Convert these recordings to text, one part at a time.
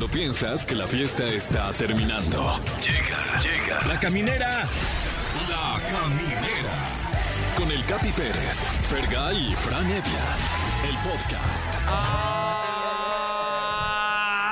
Cuando piensas que la fiesta está terminando. Llega, llega. La caminera. La caminera. Con el Capi Pérez, Fergay y Fran Evia. El podcast.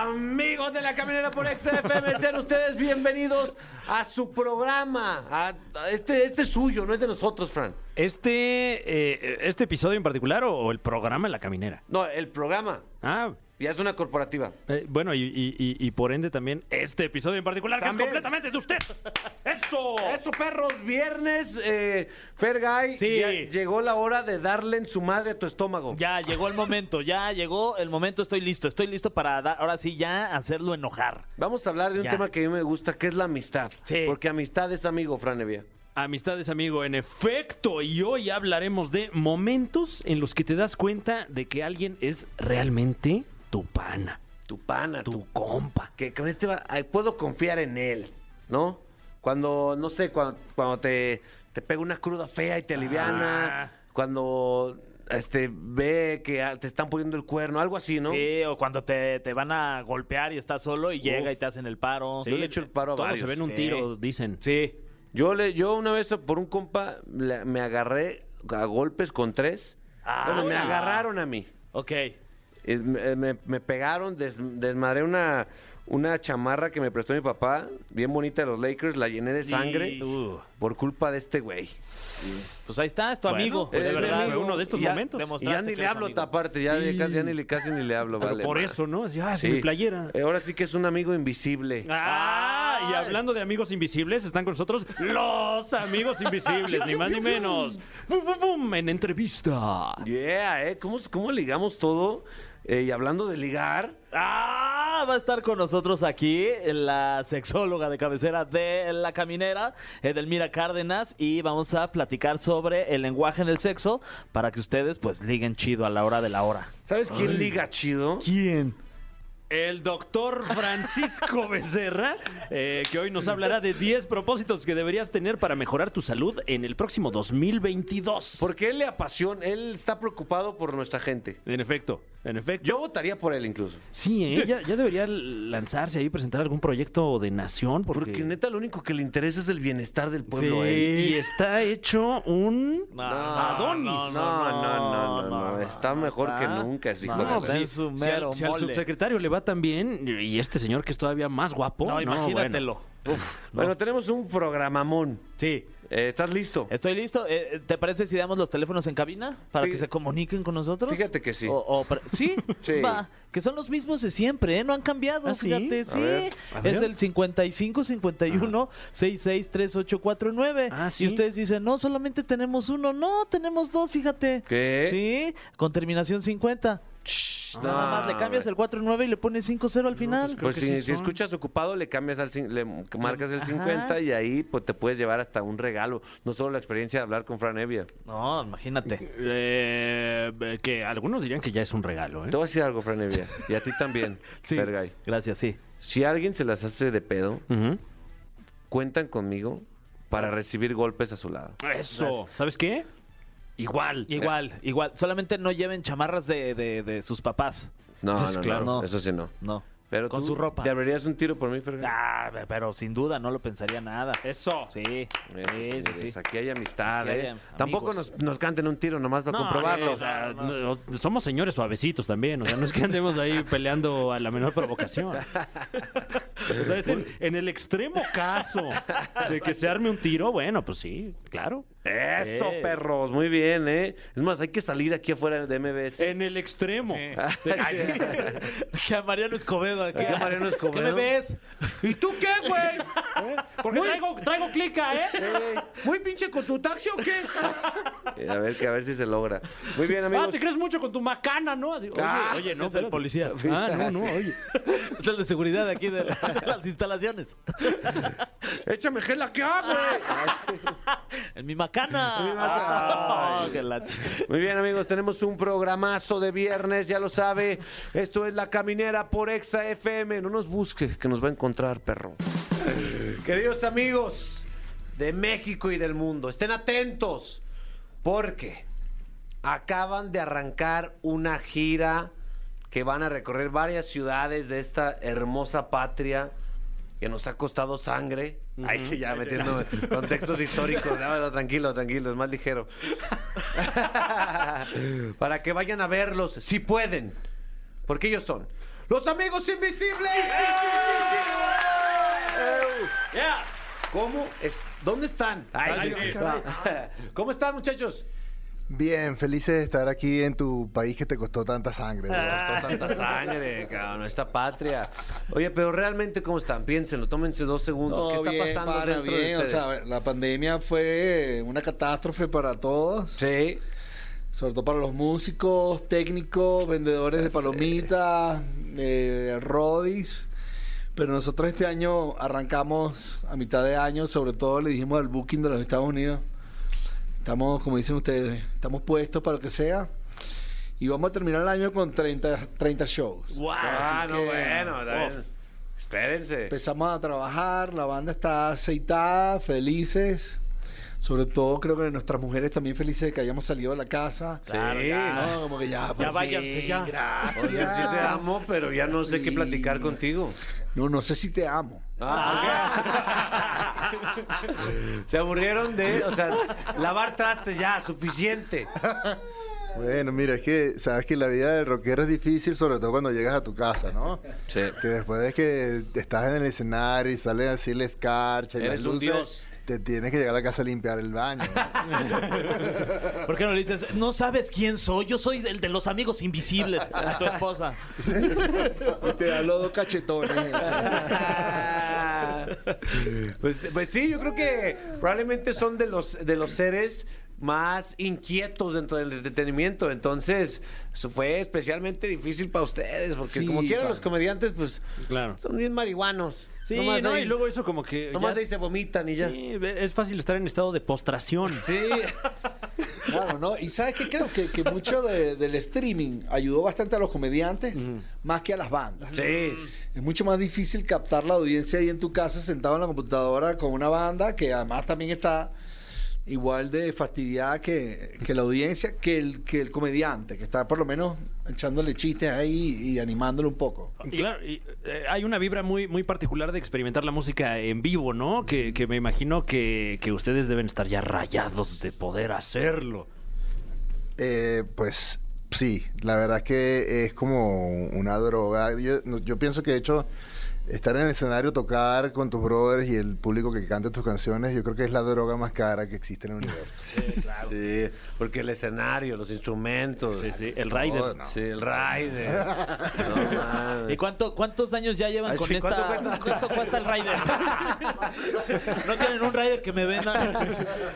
Amigos de la caminera por XFM, sean ustedes bienvenidos a su programa. A este, este es suyo, no es de nosotros, Fran. Este, eh, este episodio en particular o, o el programa La Caminera. No, el programa. Ah, Ya es una corporativa. eh, bueno, y, y- y- y por ende también este episodio en particular, que es completamente de usted. ¡Eso! Eso, perros, viernes, eh, Fergay, Sí. ya llegó la hora de darle en su madre a tu estómago. Ya llegó el momento, ya llegó el momento, estoy listo, estoy listo para dar, ahora sí ya hacerlo enojar. Vamos a hablar de un Ya. tema que a mí me gusta, que es la amistad. Sí. Porque amistad es amigo, Fran Evia. Amistades, amigo, en efecto. Y hoy hablaremos de momentos en los que te das cuenta de que alguien es realmente tu pana, Tu pana, tu tu compa. que con este va- ay, puedo confiar en él, ¿no? Cuando, no sé, cuando, cuando te, te pega una cruda fea y te aliviana, Ah. cuando este ve que ah, te están poniendo el cuerno, algo así, ¿no? Sí, o cuando te, te van a golpear y estás solo y llega y te hacen el paro. Yo le echo el paro a Todos varios. se ven un sí. tiro, dicen. Sí. Yo le, yo una vez por un compa me agarré a golpes con tres. Ah. bueno, me agarraron a mí. Ok. Eh, Me, me- me pegaron, des- desmadré una, una chamarra que me prestó mi papá, bien bonita de los Lakers, la llené de sangre Y- Uh, por culpa de este güey. Pues ahí está, es tu Bueno, amigo. pues de Es mi verdad. amigo. fue uno de estos Y ya- momentos. Y ya ni le hablo amigo. aparte, ya, casi, ya ni, le- casi ni le hablo, pero vale. por eso, ¿no? Así, ah, es Sí. mi playera. Eh, Ahora sí que es un amigo invisible. Ah, y hablando de amigos invisibles, están con nosotros los amigos invisibles, ni más ni menos. ¡Fum, fum, fum! En entrevista. Yeah, ¿eh? ¿Cómo, cómo ligamos todo? Eh, y hablando de ligar, Ah, va a estar con nosotros aquí la sexóloga de cabecera de La Caminera, Edelmira Cárdenas, y vamos a platicar sobre el lenguaje en el sexo para que ustedes pues liguen chido a la hora de la hora. ¿sabes quién liga chido? ¿Quién? El doctor Francisco Becerra, eh, que hoy nos hablará de 10 propósitos que deberías tener para mejorar tu salud en el próximo 2022. Porque él le apasiona, él está preocupado por nuestra gente. En efecto, en efecto. Yo votaría por él incluso. Sí, ¿eh? ya, ya debería lanzarse ahí y presentar algún proyecto de nación. Porque, Porque neta lo único que le interesa es el bienestar del pueblo. Sí, ¿eh? y está hecho un No, Adonis. No, no, no, no, no, está mejor que nunca, hijo no, de en su Si al, si subsecretario le va tan bien, y este señor que es todavía más guapo. No, imagínatelo. Bueno, tenemos un programamón. Sí. Eh, ¿Estás listo? Estoy listo. Eh, ¿Te parece si damos los teléfonos en cabina para que se comuniquen con nosotros? Fíjate que sí. O- o para- ¿Sí? Sí. Va, que son los mismos de siempre, ¿eh? No han cambiado, ¿Ah, sí? fíjate. A Sí, ver. A ver. es el 55 51 66 3849. Ah, sí. Y ustedes dicen, no, solamente tenemos uno. No, tenemos dos, fíjate. ¿Qué? Sí, con terminación 50. Nada más le cambias el 49 y le pones 50 al final. creo Pues si, sí si son. escuchas ocupado, le cambias al cin- le marcas el Ajá. 50 y ahí pues te puedes llevar hasta un regalo. No solo la experiencia de hablar con Fran Evia. no, imagínate. Eh, que algunos dirían que ya es un regalo, ¿eh? Te voy a decir algo, Fran Evia. Y a ti también, Sí. Fergay. Gracias, sí. Si alguien se las hace de pedo, Ujú. cuentan conmigo para recibir golpes a su lado. Eso. ¿Sabes qué? Igual. Igual, igual. Solamente no lleven chamarras de, de- de sus papás. No, no, claro. no. Eso sí no. No. Pero Con tú su ropa. ¿Te abrirías un tiro por mí, Fergay? Ah, pero sin duda no lo pensaría nada. Eso. Sí, Eso, sí, sí. Aquí hay amistad, Aquí hay ¿eh? am- Tampoco nos, nos canten un tiro nomás para No, comprobarlo. o sea, no, somos señores suavecitos también, o sea, no es que andemos ahí peleando a la menor provocación. O sea, es en, en el extremo caso de que se arme un tiro, bueno, pues sí, claro. Eso, Eh. perros, muy bien, ¿eh? Es más, hay que salir aquí afuera de MBS. En el extremo. Que a Mariano Escobedo. aquí. A Mariano Escobedo. ¿Qué me ves? ¿Y tú qué, güey? Porque traigo, traigo clica, ¿eh? Eh, ¿Muy pinche con tu taxi o qué? Eh, a ver, que a ver si se logra. Muy bien, Ah, amigos. te crees mucho con tu macana, ¿no? Así, oye, Ah, oye, no, es el espérate. policía. Ah, no, no, oye. Es el de seguridad de aquí de las instalaciones. Échame gel aquí, ah, güey. En mi Ah, que la ch- Muy bien, amigos, tenemos un programazo de viernes, ya lo sabe. Esto es La Caminera por Exa FM. No nos busque, que nos va a encontrar, perro. Queridos amigos de México y del mundo, estén atentos, porque acaban de arrancar una gira que van a recorrer varias ciudades de esta hermosa patria que nos ha costado sangre. Ahí sí, ya metiendo contextos históricos. Bueno, tranquilo, tranquilo, es más ligero. Para que vayan a verlos, si pueden. Porque ellos son los amigos invisibles. Yeah. ¿Cómo? Es, ¿Dónde están? Ay, sí. ¿Cómo están, muchachos? Bien, felices de estar aquí en tu país que te costó tanta sangre. ¿verdad? Costó tanta sangre, cabrón, esta patria. Oye, pero realmente, ¿cómo están? Piénsenlo, tómense dos segundos. No, ¿Qué está bien, pasando pana, dentro bien. de O ustedes? sea, la pandemia fue una catástrofe para todos, sí. sobre todo para los músicos, técnicos, vendedores de palomitas, eh, rodis. Pero nosotros este año arrancamos a mitad de año, sobre todo le dijimos al booking de los Estados Unidos, estamos, como dicen ustedes, estamos puestos para lo que sea. Y vamos a terminar el año con 30, 30 shows. Wow. Así no, que, bueno. también. Espérense. Empezamos a trabajar, la banda está aceitada, felices. Sobre todo creo que nuestras mujeres también felices de que hayamos salido de la casa. Claro, Sí. ya. No, como que ya, por Ya fin, váyanse, ya. Gracias. Oye, sí te amo, pero ya no sé qué Sí. platicar contigo. No, no sé si te amo. Ah. Se aburrieron de, o sea, lavar trastes ya, suficiente. Bueno, mira, es que sabes que la vida del rockero es difícil, sobre todo cuando llegas a tu casa, ¿no? Sí. Que después de que estás en el escenario y sale así la escarcha y Eres las un dios. Te tienes que llegar a la casa a limpiar el baño. ¿Por qué no le dices, no sabes quién soy? Yo soy el de los amigos invisibles tu esposa. Y te da los dos cachetones. Pues, pues sí, yo creo que probablemente son de los, de los seres más inquietos dentro del entretenimiento. Entonces, eso fue especialmente difícil para ustedes, porque Sí, como quieran los comediantes, pues Claro. son bien marihuanos. Sí, Nomás no, ahí- y luego eso como que. Nomás ya- ahí se vomitan y ya. Sí, es fácil estar en estado de postración. Sí. Claro, ¿no? Y sabes que creo que, que mucho de- del streaming ayudó bastante a los comediantes más que a las bandas. Sí. Es mucho más difícil captar la audiencia ahí en tu casa sentado en la computadora con una banda que además también está igual de fastidiada que, que la audiencia, que el, que el comediante, que está por lo menos echándole chistes ahí y animándolo un poco. Y claro, y, eh, hay una vibra muy, muy particular de experimentar la música en vivo, ¿no? Que, que me imagino que, que ustedes deben estar ya rayados de poder hacerlo. Eh, pues sí, la verdad que es como una droga. Yo, yo pienso que de hecho estar en el escenario, tocar con tus brothers y el público que cante tus canciones, yo creo que es la droga más cara que existe en el universo. Sí, porque el escenario, los instrumentos. Sí, sí, el rider. No, no. Sí, el rider. No, mames. ¿Y cuánto, cuántos años ya llevan Ay, con esta... ¿cuánto cuesta? ¿Cuánto cuesta el rider? no tienen un rider que me venda.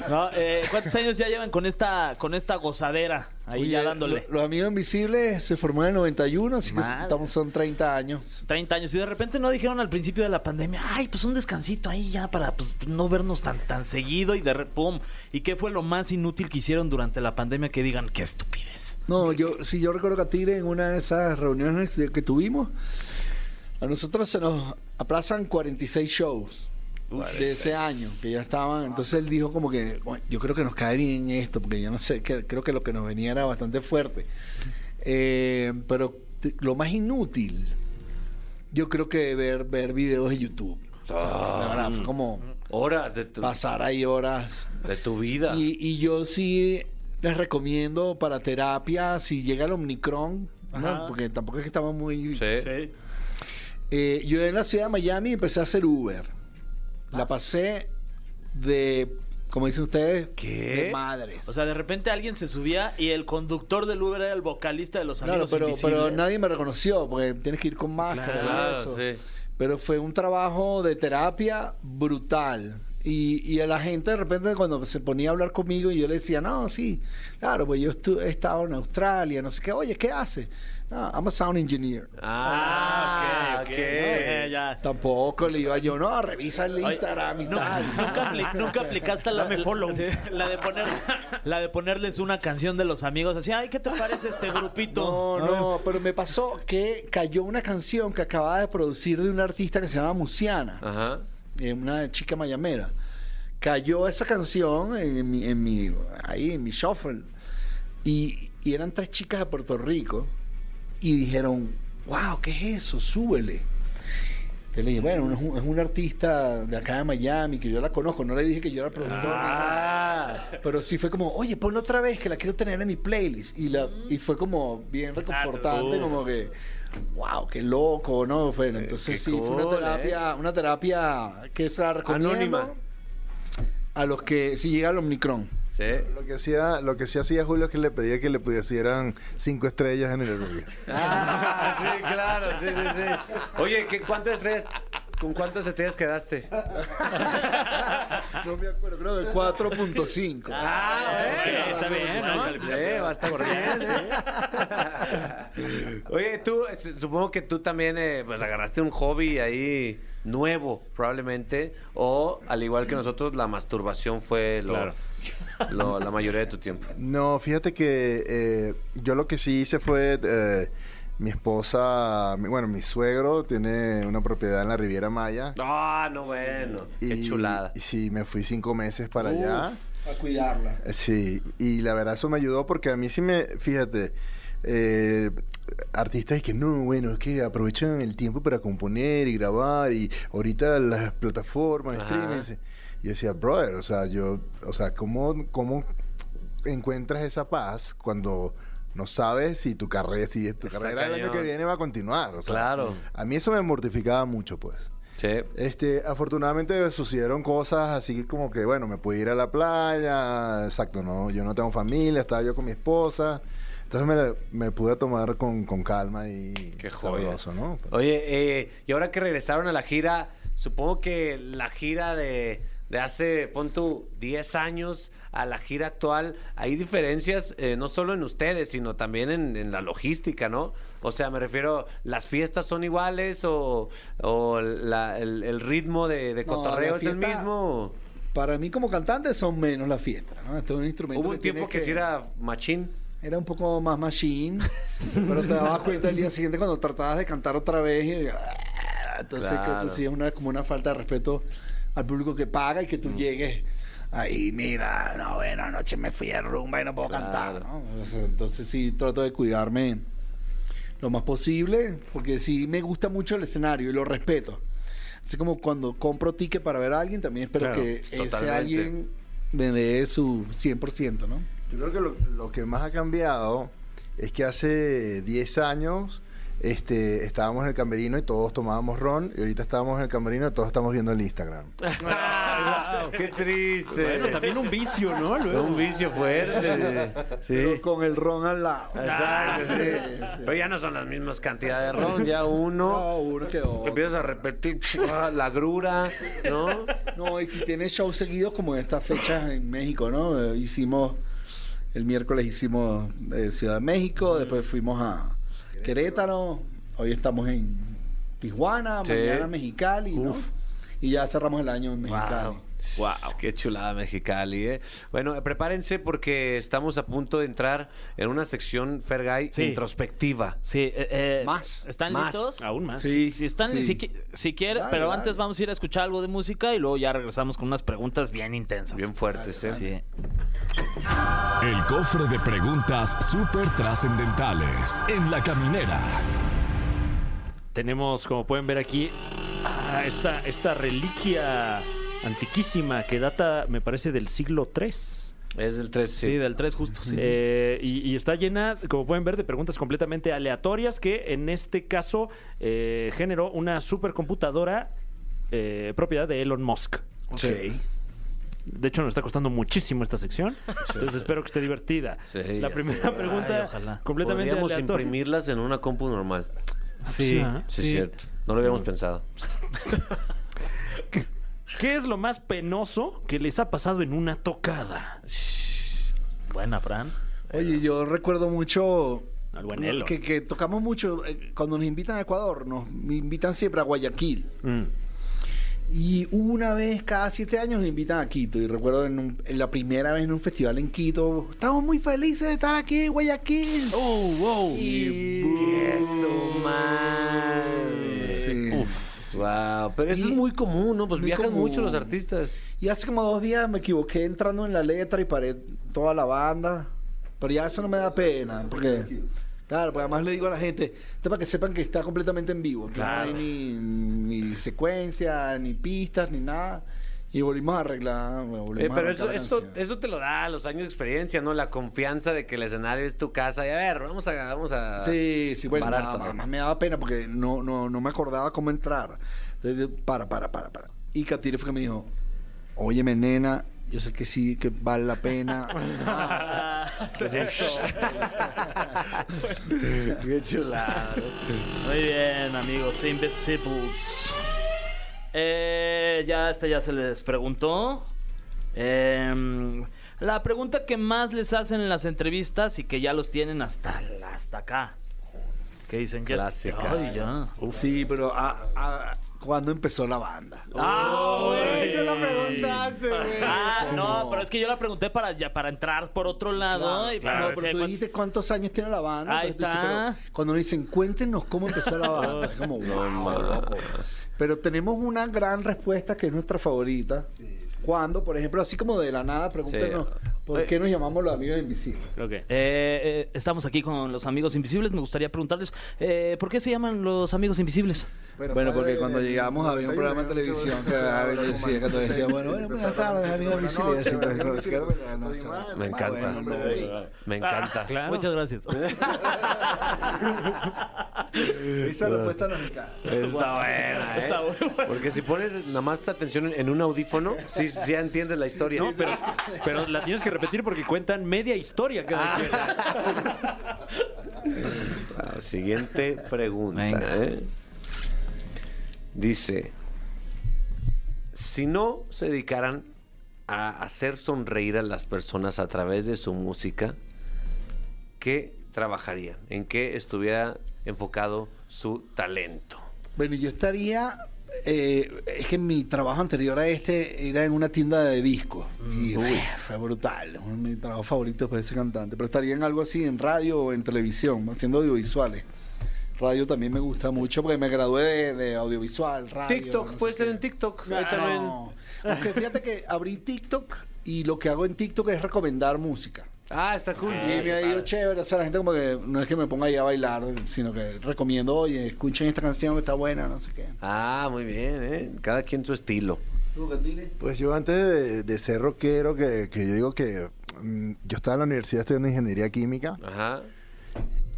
No, eh, ¿Cuántos años ya llevan con esta, con esta gozadera? Ahí ya dándole. lo- Los Amigos Invisibles se formó en el 91, así que estamos, son 30 años. 30 años. Y de repente no dijeron al principio de la pandemia, ay, pues un descansito ahí ya para pues, no vernos tan, tan seguido y de pum. ¿Y qué fue lo más inútil que hicieron durante la pandemia que digan, qué estupidez? No, yo sí, yo recuerdo que a Tigre en una de esas reuniones que que tuvimos, a nosotros se nos aplazan 46 shows de ese año que ya estaban. Entonces él dijo como que, "Bueno, yo creo que nos cae bien esto, porque yo no sé, que, creo que lo que nos venía era bastante fuerte. Eh, pero te- lo más inútil, yo creo que ver, ver videos de YouTube. O sea, la verdad, fue como Horas de tu, pasar ahí horas. de tu vida. Y, y yo sí les recomiendo para terapia, si llega el Omnicron, porque tampoco es que estamos muy... Sí. Eh, yo en la ciudad de Miami empecé a hacer Uber. La pasé de, como dicen ustedes, ¿Qué? de madres. O sea, de repente alguien se subía y el conductor del Uber era el vocalista de los claro, amigos pero, invisibles. pero nadie me reconoció, porque tienes que ir con máscara y Claro, eso. sí. Pero fue un trabajo de terapia brutal. Y, y a la gente de repente cuando se ponía a hablar conmigo y yo le decía, no, sí, claro, pues yo estu- he estado en Australia, no sé qué, oye, ¿qué hace? No, I'm a sound engineer. Ah, ok, ok. Eh, ya. Tampoco le iba yo, no, revisa el Instagram y Nunca, tal. nunca, apli- nunca aplicaste la, Dame follow. la- la de poner la de ponerles una canción de los amigos así, ay, ¿qué te parece este grupito? No, no, pero me pasó que cayó una canción que acababa de producir de una artista que se llama Musiana. Ajá. Una chica mayamera. Cayó esa canción en mi, en mi ahí en mi shuffle y, y eran tres chicas de Puerto Rico y dijeron, wow, ¿qué es eso? Súbele. Entonces le dije, bueno, es un, es un artista de acá de Miami que yo la conozco. No le dije que yo era productor. Ah, Pero sí fue como, oye, ponla otra vez, que la quiero tener en mi playlist. Y, la, y fue como bien reconfortante, como que, wow, qué loco, ¿no? Bueno, entonces qué sí, fue una cool, terapia, una terapia que recomiendo Anónima. a los que, si llega al Omnicron. sí. Lo que hacía, lo que sí hacía Julio es que le pedía que le pusieran cinco estrellas en el review. Ah, sí, claro, sí, sí, sí. Oye, ¿qué, ¿cuántas estrellas, ¿con cuántas estrellas quedaste? No me acuerdo, creo de 4.5. Ah, Ok, está bien, ¿no? Eh, va a estar bien. Oye, tú, eh, supongo que tú también eh, pues agarraste un hobby ahí nuevo, probablemente, o al igual que nosotros, la masturbación fue lo, Claro. lo- la mayoría de tu tiempo. No, fíjate que eh, yo lo que sí hice fue eh, mi esposa, mi- bueno, mi suegro tiene una propiedad en la Riviera Maya. Ah, no, bueno, qué chulada. Y sí, me fui cinco meses para allá. A cuidarla. Eh, Sí, y la verdad eso me ayudó porque a mí sí me, fíjate, eh, artistas que no, bueno, es que aprovechan el tiempo para componer y grabar y ahorita las plataformas, Ajá. streaming. Yo decía, brother, o sea, yo, o sea, ¿cómo, cómo encuentras esa paz cuando no sabes si tu carrera, si tu Está carrera el año que viene va a continuar? O sea, Claro. A mí eso me mortificaba mucho, pues. Sí. Este, afortunadamente sucedieron cosas así como que, bueno, me pude ir a la playa, exacto, no, yo no tengo familia, estaba yo con mi esposa, entonces me, me pude tomar con, con calma y Qué joya. sabroso, ¿no? Oye, eh, y ahora que regresaron a la gira, supongo que la gira de, de hace, pon tú, 10 años a la gira actual, hay diferencias eh, no solo en ustedes, sino también en, en la logística, ¿no? O sea, me refiero, ¿las fiestas son iguales o, o la- el, el ritmo de, de No, cotorreo la es el mismo? Para mí como cantante son menos las fiestas, ¿no? Este es un instrumento Hubo un tiempo tienes que sí era machín. Era un poco más machine, pero te dabas cuenta el día siguiente cuando tratabas de cantar otra vez. y- entonces creo Claro. que sí es una, como una falta de respeto al público que paga y que tú Mm. llegues ahí, mira, no, bueno, anoche me fui a rumba y no puedo Claro. cantar. ¿no? Entonces sí trato de cuidarme lo más posible, porque sí me gusta mucho el escenario y lo respeto. Así como cuando compro ticket para ver a alguien, también espero Claro, que ese totalmente. alguien me dé su 100%, ¿no? Yo creo que lo, lo que más ha cambiado es que hace 10 años este, estábamos en el camerino y todos tomábamos ron y ahorita estábamos en el camerino y todos estamos viendo el Instagram. ¡Qué triste! Bueno, también un vicio, ¿no? Luego. un vicio fuerte. Sí. Pero con el ron al lado. Exacto, sí. sí. Pero ya no son las mismas cantidades de ron, ya uno. No, uno que otro. Empiezas a repetir ah, la grura, ¿no? No, y si tienes shows seguidos como en estas fechas en México, ¿no? Eh, hicimos, el miércoles hicimos eh, Ciudad de México, después fuimos a Querétaro, hoy estamos en Tijuana, Sí. mañana Mexicali, ¿no? Y ya cerramos el año en Mexicali. Wow, qué chulada Mexicali, ¿eh? Bueno, prepárense porque estamos a punto de entrar en una sección, Fergay, Sí. introspectiva. Sí, eh, eh, Más. ¿Están Más. listos? Aún más. Sí. Si están, Sí. si, qui- si quieren, pero dale. antes vamos a ir a escuchar algo de música y luego ya regresamos con unas preguntas bien intensas. Bien fuertes, ¿eh? Sí. El cofre de preguntas súper trascendentales en la caminera. Tenemos, como pueden ver aquí, ah, esta, esta reliquia antiquísima que data, me parece, del siglo III. Es del 3, Sí, del 3 justo, sí. Eh, y, y está llena, como pueden ver, de preguntas completamente aleatorias que en este caso eh, generó una supercomputadora eh, propiedad de Elon Musk. Ok. De hecho, nos está costando muchísimo esta sección. Entonces espero que esté divertida. Sí, La primera pregunta, ojalá. completamente Podríamos aleatoria. imprimirlas en una compu normal. Sí. Sí, es cierto. No lo habíamos pensado. ¿Qué es lo más penoso que les ha pasado en una tocada? Buena, Fran. Oye, yo recuerdo mucho Al buen que, que tocamos mucho, eh, cuando nos invitan a Ecuador, nos invitan siempre a Guayaquil. Mm. Y una vez cada siete años nos invitan a Quito. Y recuerdo en, un- en la primera vez en un festival en Quito, estamos muy felices de estar aquí en Guayaquil. Oh, wow. Y- Eso, madre. Wow, pero eso Y- es muy común, ¿no? Pues viajan común. mucho los artistas. Y hace como dos días me equivoqué entrando en la letra y paré toda la banda. Pero ya eso no me da pena, porque Claro, pues además le digo a la gente, esto para que sepan que está completamente en vivo, que Claro. no hay ni, ni secuencia, ni pistas, ni nada. Y volvimos a arreglar. volvimos Eh, a pero arrancar eso, eso, te lo da los años de experiencia, ¿no? La confianza de que el escenario es tu casa. Y a ver, vamos a... Vamos a Sí, sí, bueno, parar nada, todo. más me daba pena porque no, no, no me acordaba cómo entrar. Entonces, para, para, para, para. Y Katire fue que me dijo, óyeme, nena, yo sé que sí, que vale la pena. Qué chulada. Muy bien, amigos. Invisibles. Eh, ya este ya se les preguntó. Em, la pregunta que más les hacen en las entrevistas y que ya los tienen hasta, hasta acá. Que dicen ya. Clásica. Ay, ya. sí, pero ah, ah, ¿cuándo empezó la banda? Ah, güey, te lo preguntaste, güey. Ah, no, pero es que yo la pregunté para, ya, para entrar por otro lado. y para no, ver si pero hay tú cuántos- dijiste cuántos años tiene la banda. Ahí dices, está. pero cuando dicen, cuéntenos cómo empezó la banda. es como, wow, loco. Pero tenemos una gran respuesta que es nuestra favorita. Cuando, por ejemplo, así como de la nada, pregúntenos, Sí. ¿Por Oye. qué nos llamamos los amigos invisibles? Ok. Eh, eh, estamos aquí con los amigos invisibles. Me gustaría preguntarles, eh, ¿por qué se llaman los amigos invisibles? Bueno, padre, porque cuando eh, llegamos había un programa de televisión que decía, bueno, bueno, buenas tardes, amigos invisibles. pues, no, no, Me encanta. no. Me encanta. Claro. Muchas gracias. Esa respuesta nos encanta. Está buena, ¿eh? Está bueno. Porque si pones nada más atención en un audífono, sí, sí entiendes la historia. No, pero, pero la tienes que repetir porque cuentan media historia cada quien. Ah, siguiente pregunta. Venga. ¿eh? Dice, si no se dedicaran a hacer sonreír a las personas a través de su música, ¿qué trabajarían? ¿En qué estuviera enfocado su talento? Bueno, yo estaría. Eh, es que mi trabajo anterior a este era en una tienda de discos. Y uy, fue brutal. Mi trabajo favorito fue ese cantante. Pero estaría en algo así, en radio o en televisión, haciendo audiovisuales. Radio también me gusta mucho porque me gradué de, de audiovisual, radio. TikTok, no puede ser qué. en TikTok. ahí No, también. Aunque fíjate que abrí TikTok y lo que hago en TikTok es recomendar música. Ah, está cool. Y me ha ido chévere, o sea, la gente como que no es que me ponga ahí a bailar, sino que recomiendo, oye, escuchen esta canción que está buena, no sé qué. Ah, muy bien, ¿eh? Cada quien su estilo. Pues yo antes de, de ser rockero, que, que yo digo que mm, yo estaba en la universidad estudiando ingeniería química Ajá.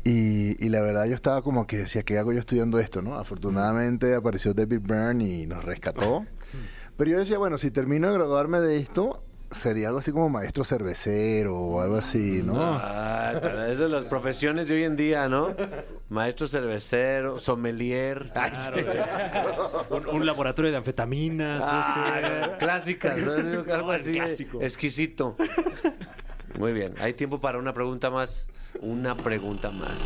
y, y la verdad yo estaba como que decía, ¿qué hago yo estudiando esto? no Afortunadamente apareció David Byrne y nos rescató. Pero yo decía, bueno, si termino de graduarme de esto, sería algo así como maestro cervecero o algo así, ¿no? Ah, esas son las profesiones de hoy en día, ¿no? Maestro cervecero, sommelier. Ay, sí. Un, un laboratorio de anfetaminas. Ah, puede ser. clásicas, ¿no? algo No, así clásico. exquisito. Muy bien, hay tiempo para una pregunta más. Una pregunta más.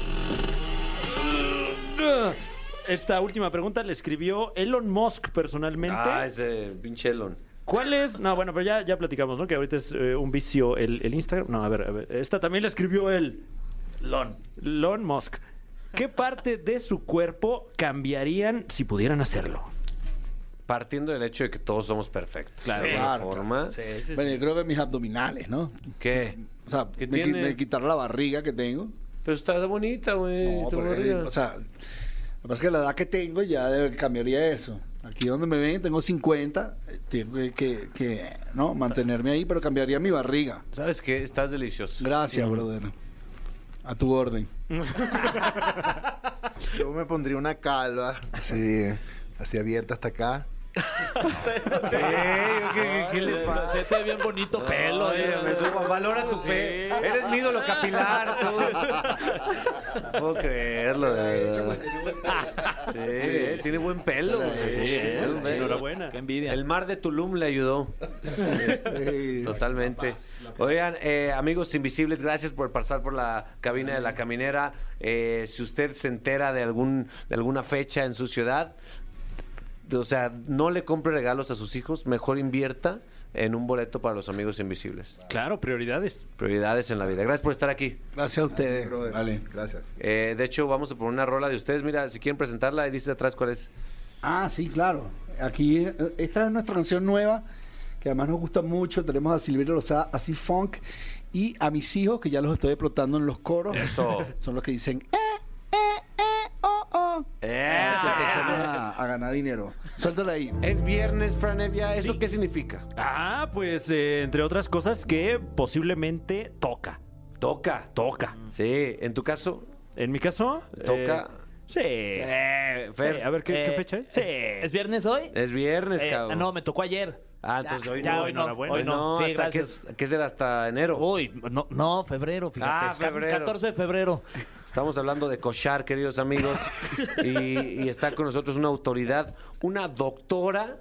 Esta última pregunta le escribió Elon Musk personalmente. Ah, ese pinche Elon. ¿Cuál es? No, bueno, pero ya, ya platicamos, ¿no? Que ahorita es eh, un vicio el, el Instagram. No, a ver, a ver. Esta también la escribió él. Lon. Elon Musk. ¿Qué parte de su cuerpo cambiarían si pudieran hacerlo? Partiendo del hecho de que todos somos perfectos. Claro. De Sí. alguna Claro, forma. Sí, sí, sí. Bueno, yo creo que mis abdominales, ¿no? ¿Qué? O sea, ¿Qué me, me quitar la barriga que tengo. Pero está bonita, güey. No, barriga. o sea, lo que pasa es que la edad que tengo ya cambiaría eso. Aquí donde me ven, tengo 50, eh, tengo que, que- que, ¿no? mantenerme ahí, pero cambiaría mi barriga. ¿Sabes qué? Estás delicioso. Gracias, brother. A tu orden. Yo me pondría una calva, así, así abierta hasta acá. Sí, ¿qué, qué- qué le pasa? Te tiene bien bonito pelo. Oye, eh. me tú- valora tu fe. Eres mi ídolo capilar, tú. No puedo creerlo, de verdad. Sí, eh, tiene buen pelo. güey. Sí, eh, buen pelo. enhorabuena. Qué envidia. El mar de Tulum le ayudó. Totalmente. Oigan, eh, amigos invisibles, gracias por pasar por la cabina de la caminera. Eh, si usted se entera de algún de alguna fecha en su ciudad, o sea, no le compre regalos a sus hijos, mejor invierta en un boleto para los amigos invisibles. Claro, prioridades. Prioridades en la vida. Gracias por estar aquí. Gracias a ustedes. Brother. Vale. Gracias. Eh, de hecho, vamos a poner una rola de ustedes. Mira, si quieren presentarla, ahí dice atrás cuál es. Ah, sí, claro. Aquí, eh, esta es nuestra canción nueva, que además nos gusta mucho. Tenemos a Silverio Lozada, así funk, y a mis hijos, que ya los estoy explotando en los coros. Eso. Son los que dicen, ¡eh! a, a ganar dinero. Suéltala ahí. Es viernes, Franevia. ¿Eso Sí. qué significa? Ah, pues eh, entre otras cosas que posiblemente toca. Toca. Toca. Sí, en tu caso, En mi caso, Toca. eh, sí. eh, Fer, Sí, A ver, ¿qué, qué Eh, fecha es? Sí. ¿Es viernes hoy? es viernes, Eh, cabrón. no, me tocó ayer. Ah, entonces hoy Ya, no. hoy no, enhorabuena. hoy no. Sí, hasta que, gracias. que será hasta enero. Uy, no, no, febrero, fíjate. Ah, es ca- febrero. 14 de febrero. Estamos hablando de cochar, queridos amigos. y, y está con nosotros una autoridad, una doctora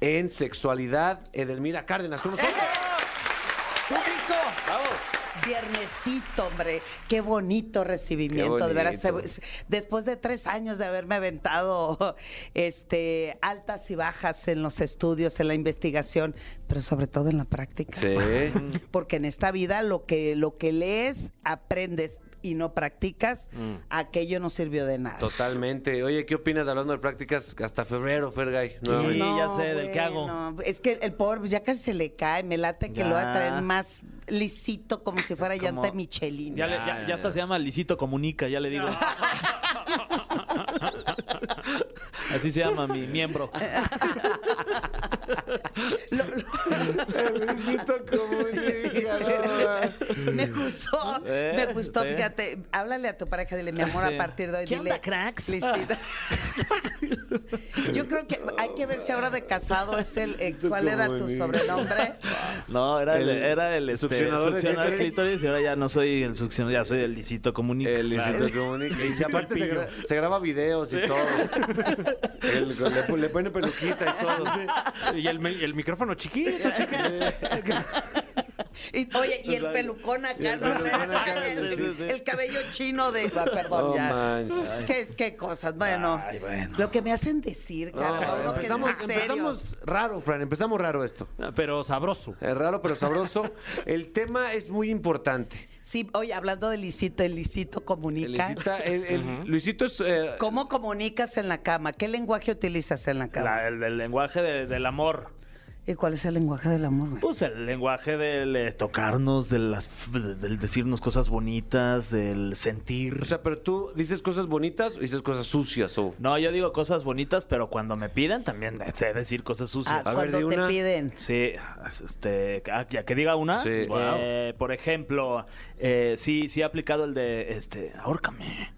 en sexualidad, Edelmira Cárdenas. Con nosotros. ¡Público! Viernesito, hombre. Qué bonito recibimiento. Qué De veras, después de tres años de haberme aventado este, altas y bajas en los estudios, en la investigación, pero sobre todo en la práctica. Sí. Porque en esta vida lo que, lo que lees, aprendes y no practicas, aquello no sirvió de nada. Totalmente. Oye, ¿qué opinas hablando de prácticas hasta febrero, Fergay? Sí, ya sé, del que hago. bueno, Es que el pobre pues, ya casi se le cae, me late que lo va a traer más lisito como si fuera Como- llanta de Michelin. Ya, le- ya, ya hasta se llama Licito Comunica, ya le digo. Así se llama mi miembro. Luisito Comunica, no. me gustó, Eh, me gustó, sí. fíjate, háblale a tu pareja, dile, mi amor, Sí. a partir de hoy, ¿Qué dile, onda, cracks? Licito. Yo creo que hay que ver si ahora de casado es el, eh, ¿cuál era tu sobrenombre? No, era el, El era el este, succionador de succionador de clítoris. y ahora ya no soy el succionador, ya soy el Licito Comunica. El Luisito Comunica. Y si aparte se, gra- se graba videos y todo. El- le, le pone peluquita y todo. Y el, mi- el micrófono chiquito. Y, oye, y el pelucón acá, el no el, sí, sí. el cabello chino de, ah, perdón, ya. manches. Es que, es que cosas, bueno, Ay, bueno. Lo que me hacen decir, caramba, empezamos, raro, Fran. Empezamos raro esto. Pero sabroso. Es raro pero sabroso. El tema es muy importante. Sí, oye, hablando de Lisito, el Lisito El comunica. El- el- Luisito es... eh, ¿Cómo comunicas en la cama? ¿Qué lenguaje utilizas en la cama? La- el, el lenguaje de- del amor. ¿Y cuál es el lenguaje del amor? güey? Pues el lenguaje del eh, tocarnos, de las, del decirnos cosas bonitas, del sentir. o sea, pero tú dices cosas bonitas o dices cosas sucias o... no, yo digo cosas bonitas, pero cuando me piden también sé decir cosas Ah, sucias. a ver, cuando di te una. piden. Sí, este, ah, ya que diga una. Sí. Eh, por ejemplo, eh, sí, sí he aplicado el de, este, ahórcame,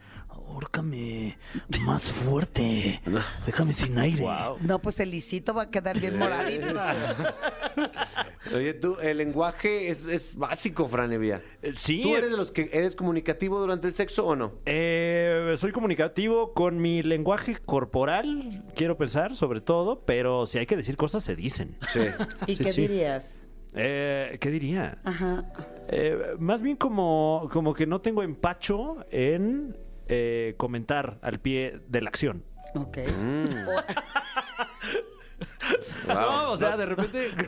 ahórcame más fuerte, déjame sin aire. No, pues el Lisito va a quedar bien moradito. Oye, tú, el lenguaje es, es básico, Fran Evia. Eh, Sí. ¿Tú eres de los que eres comunicativo durante el sexo o no? Eh, soy comunicativo con mi lenguaje corporal, quiero pensar, sobre todo, pero si hay que decir cosas, se dicen. Sí. ¿Y Sí, qué sí. dirías? Eh, ¿Qué diría? Ajá. Eh, más bien como, como que no tengo empacho en eh, comentar al pie de la acción. Ok. No, o sea, de repente...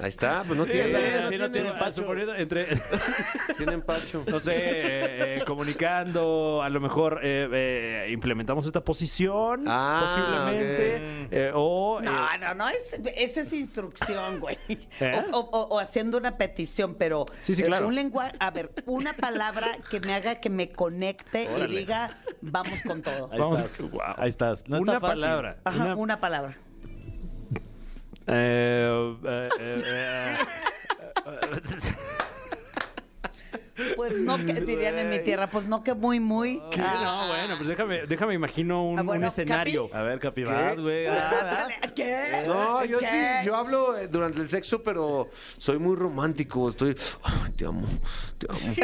Ahí está, pues no Sí, tiene, sí, no tiene empacho. suponiendo entre... Tiene empacho. no sé, eh, eh, comunicando, a lo mejor eh, eh, implementamos esta posición, Ah, posiblemente, eh, o... eh, No, no, no, es, esa es instrucción, güey. ¿Eh? O, o- o haciendo una petición, pero Sí, sí, claro. un lenguaje, a ver, una palabra que me haga que me conecte Órale. y diga, vamos con todo. Ahí Vamos, estás. wow. Ahí estás. No una está palabra. Ajá, una- una palabra. Eh, eh, eh, eh, Pues no que dirían en mi tierra, pues no que muy, muy. ¿qué? Ah. No, bueno, pues déjame, déjame imagino un, Ah, bueno, un escenario. A ver, capibás, güey. ah, ¿Qué? No, yo ¿Qué? sí, yo hablo eh, durante el sexo, pero soy muy romántico. Estoy, ay, te amo, te amo.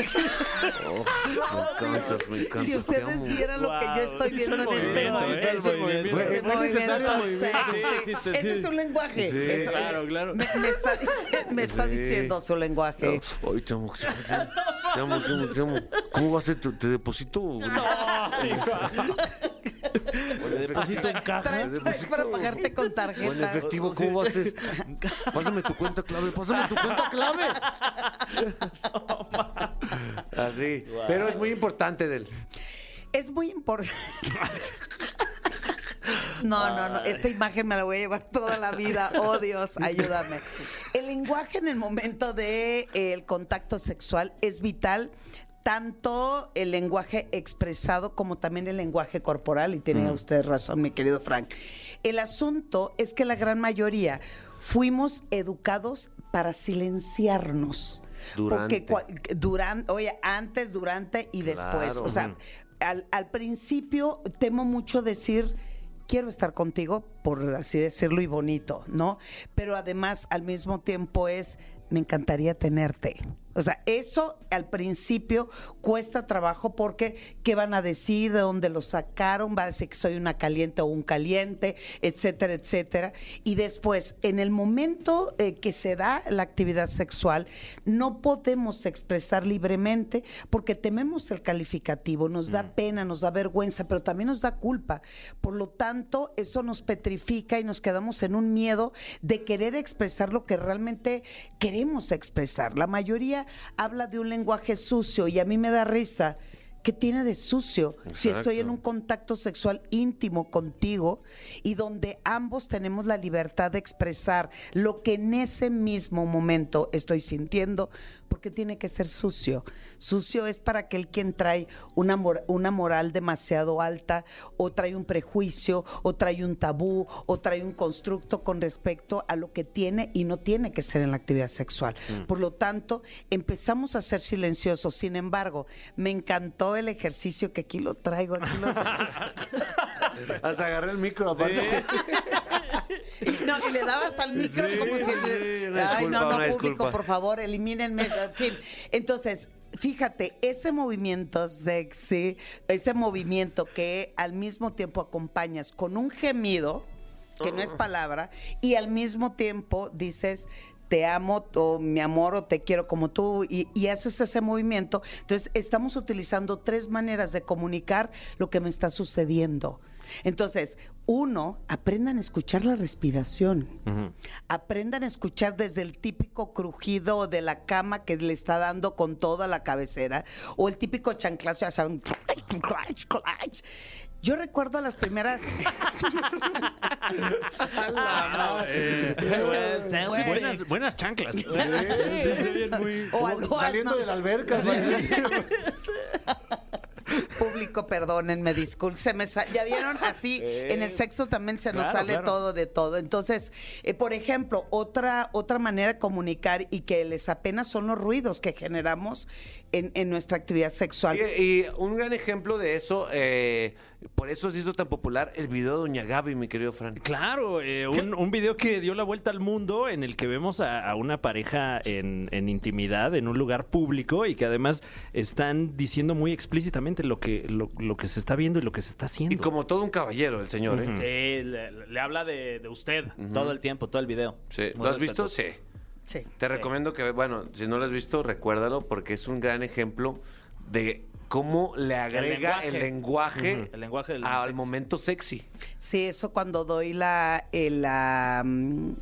Oh, me encantas, me encantas. Si te ustedes vieran lo que yo estoy viendo en este movimiento, momento. ¿eh? Ese movimiento. Ese movimiento, Ese es un lenguaje. Sí, Eso- claro, claro. Me, me está, dici- me está Sí. diciendo su lenguaje. Ay, te amo, te amo, te amo, te amo, te amo. ¿Cómo va a ser? ¿Te, te deposito? Le deposito en caja. Traes para pagarte con O en tarjeta. efectivo, ¿cómo va a ser? Pásame tu cuenta clave, pásame tu cuenta clave. Así. Pero es muy importante del. Es muy importante. No, no, no. Esta imagen me la voy a llevar toda la vida. Oh, Dios, ayúdame. El lenguaje en el momento del contacto sexual es vital tanto el lenguaje expresado como también el lenguaje corporal, y tiene usted razón, mi querido Frank. El asunto es que la gran mayoría fuimos educados para silenciarnos. Durante. Porque durante, oye, antes, durante y después. O sea, al, al principio temo mucho decir quiero estar contigo, por así decirlo, y bonito, ¿no? Pero además, al mismo tiempo es, me encantaría tenerte. O sea, eso al principio cuesta trabajo porque ¿qué van a decir? ¿De dónde lo sacaron? Va a decir que soy una caliente o un caliente, etcétera, etcétera. Y después, en el momento eh, que se da la actividad sexual, no podemos expresar libremente porque tememos el calificativo, nos da pena, nos da vergüenza, pero también nos da culpa. Por lo tanto, eso nos petrifica y nos quedamos en un miedo de querer expresar lo que realmente queremos expresar. La mayoría habla de un lenguaje sucio y a mí me da risa. ¿Qué tiene de sucio si estoy en un contacto sexual íntimo contigo y donde ambos tenemos la libertad de expresar lo que en ese mismo momento estoy sintiendo? Porque tiene que ser sucio. Sucio es para aquel quien trae una, mor- una moral demasiado alta o trae un prejuicio o trae un tabú o trae un constructo con respecto a lo que tiene y no tiene que ser en la actividad sexual. Por lo tanto, empezamos a ser silenciosos. Sin embargo, me encantó el ejercicio que aquí lo traigo. Aquí lo Hasta agarré el micro, aparte. Y, no, y le dabas al micro Sí, como si... Ay, no, no, una público, disculpa. por favor, elimínenme. En fin, entonces... Fíjate, ese movimiento sexy, ese movimiento que al mismo tiempo acompañas con un gemido, que no es palabra, y al mismo tiempo dices, te amo o mi amor o te quiero como tú y, y haces ese movimiento. Entonces estamos utilizando tres maneras de comunicar lo que me está sucediendo. Entonces, uno, aprendan a escuchar la respiración. Aprendan a escuchar desde el típico crujido de la cama que le está dando con toda la cabecera o el típico chanclazo, ya saben. Yo recuerdo las primeras. Buenas, buenas chanclas. Sí, muy- O algo Saliendo no. de la alberca. Público, perdónenme, disculpen. Se me ya vieron así, en el sexo también se nos Claro, sale claro. todo de todo. Entonces, eh, por ejemplo, otra, otra manera de comunicar y que les apenas son los ruidos que generamos en, en nuestra actividad sexual. Y, y un gran ejemplo de eso, eh, por eso se hizo tan popular el video de Doña Gaby, mi querido Fran. Claro, eh, un, un video que dio la vuelta al mundo en el que vemos a, a una pareja en, en intimidad, en un lugar público y que además están diciendo muy explícitamente lo que, lo, lo que se está viendo y lo que se está haciendo. Y como todo un caballero, el señor, ¿eh? Sí, le, le habla de, de usted todo el tiempo, todo el video. Sí. ¿Lo has visto? Sí. Sí. Te recomiendo que, bueno, si no lo has visto, recuérdalo porque es un gran ejemplo de cómo le agrega el lenguaje, lenguaje. El lenguaje del al momento sexy. Sí, eso cuando doy la, el, la, mm,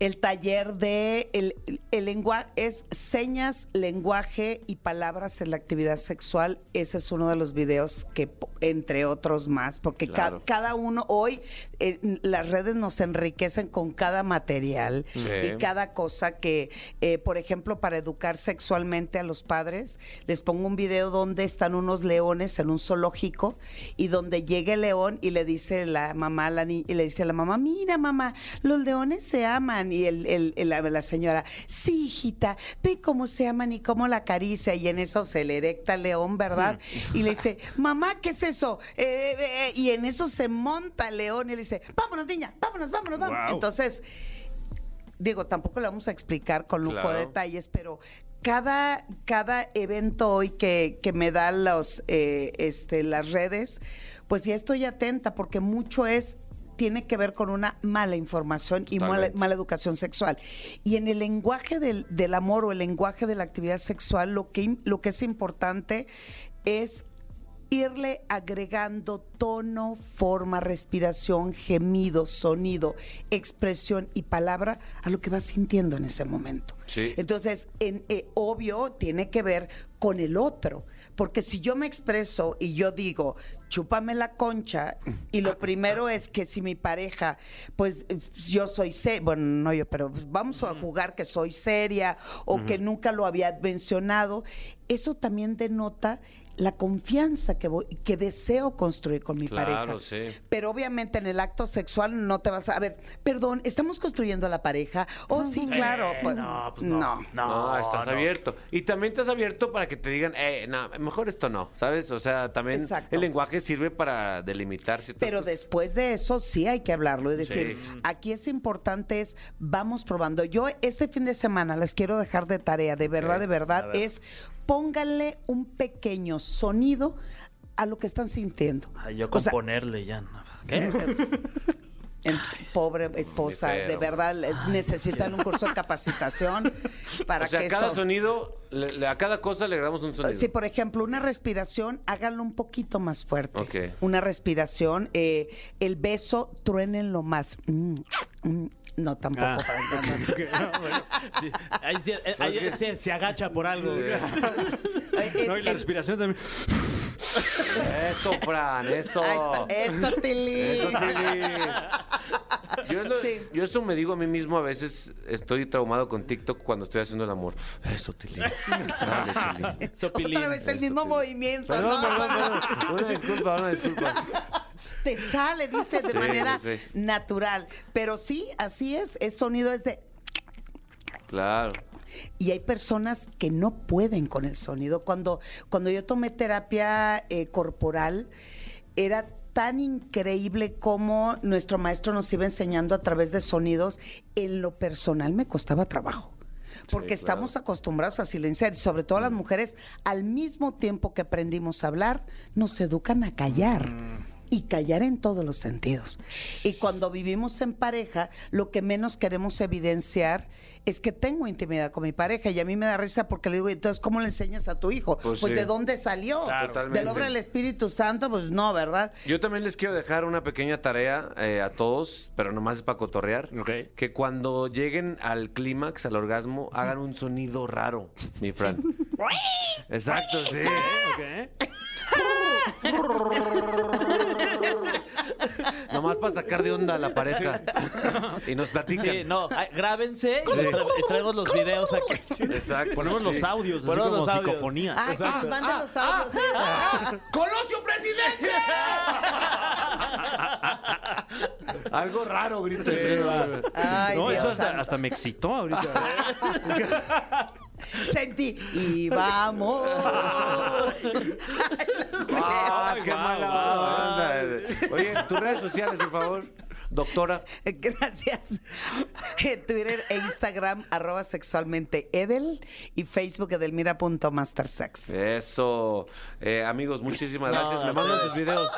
el taller de el, el lenguaje es señas, lenguaje y palabras en la actividad sexual. Ese es uno de los videos que, entre otros más, porque ca- cada uno hoy eh, las redes nos enriquecen con cada material Sí. y cada cosa que, eh, por ejemplo, para educar sexualmente a los padres, les pongo un video donde están unos leones en un zoológico y donde llega el león y le dice la mamá la ni- y le dice a la mamá, mira mamá, los leones se aman y el, el- el- la, señora, sí hijita, ve cómo se aman y cómo la acaricia y en eso se le erecta león, ¿verdad? Y le dice, mamá, ¿qué es eso? Eh, eh, eh, y en eso se monta león y le dice, vámonos niña, vámonos, vámonos, vámonos. Entonces, digo, tampoco le vamos a explicar con lujo Claro. de detalles, pero cada, cada evento hoy que, que me dan los, eh, este, las redes, pues ya estoy atenta porque mucho es tiene que ver con una mala información y mala, mala educación sexual. Y en el lenguaje del, del amor o el lenguaje de la actividad sexual, lo que, lo que es importante es irle agregando tono, forma, respiración, gemido, sonido, expresión y palabra a lo que vas sintiendo en ese momento. Sí. Entonces, en, eh, obvio, tiene que ver con el otro. Porque si yo me expreso y yo digo, chúpame la concha, y lo primero es que si mi pareja, pues yo soy seria, bueno, no yo, pero vamos a jugar que soy seria o que nunca lo había mencionado, eso también denota la confianza que voy, que deseo construir con mi Claro, pareja. sí. Pero obviamente en el acto sexual no te vas a, a ver, perdón, estamos construyendo la pareja. Oh, sí, claro. Eh, pues, no, pues no. No, estás no. abierto. Y también estás abierto para que te digan, eh, no, mejor esto no, ¿sabes? O sea, también Exacto. el lenguaje sirve para delimitar ciertas Pero cosas. después de eso sí hay que hablarlo y decir, Sí. aquí es importante es, vamos probando. Yo este fin de semana les quiero dejar de tarea, de verdad, de verdad, es pónganle un pequeño sonido a lo que están sintiendo. Ay, yo O sea, componerle ya. no. ¿Qué? el pobre esposa, de verdad, le- necesitan un curso de capacitación para o sea, que cada esto... sonido, le- le- a cada cosa le agregamos un sonido. Si, por ejemplo, una respiración, háganlo un poquito más fuerte. Ok. Una respiración, eh, el beso, truénenlo más. Mm, mm. No, tampoco. Ah. para- no, no. No, bueno. Sí, ahí sí, eh, ahí se, se agacha por algo. Es- No, y la es- respiración también. Eso, Fran, eso. Ahí está. Eso, Tili. Eso, Tili. Yo, lo- Sí. yo eso me digo a mí mismo a veces, estoy traumado con TikTok cuando estoy haciendo el amor. Eso, Tili. Dale. Otra vez el mismo movimiento. Perdón, ¿no? perdón, perdón. Una disculpa, una disculpa. Te sale, viste, de Sí, manera sí. natural. Pero sí, así es. El sonido es de. Claro. Y hay personas que no pueden con el sonido. Cuando, cuando yo tomé terapia eh, corporal, era tan increíble como nuestro maestro nos iba enseñando a través de sonidos. En lo personal me costaba trabajo. Porque claro. estamos acostumbrados a silenciar, y sobre todo las mujeres, al mismo tiempo que aprendimos a hablar, nos educan a callar. Y callar en todos los sentidos. Y cuando vivimos en pareja, lo que menos queremos evidenciar es que tengo intimidad con mi pareja. Y a mí me da risa porque le digo, entonces, ¿cómo le enseñas a tu hijo? Pues Pues, sí. ¿de dónde salió? Claro. Totalmente. ¿Del obra del Espíritu Santo? Pues no, ¿verdad? Yo también les quiero dejar una pequeña tarea eh, a todos, pero nomás es para cotorrear. Ok. Que cuando lleguen al clímax, al orgasmo, hagan un sonido raro, mi Fran. Exacto, sí. Ok. Nomás para sacar de onda a la pareja. Y nos platican. Sí, no, ay, grábense y tra- y traemos los videos aquí. Exacto. Ponemos los audios, así Ponemos como los audios. psicofonía. Que nos manden los audios. ¿eh? ¡Colosio presidente! Algo raro, grita. Ay, no, Dios eso hasta, santo. hasta me excitó ahorita. Sentí. Y vamos. ¡Ah, qué mala onda! Oye, tus redes sociales, por favor, doctora. Gracias. Twitter e Instagram, arroba sexualmente Edel y Facebook edelmira.mastersex. Eso. Eh, amigos, muchísimas No, gracias. Me mandan sus videos.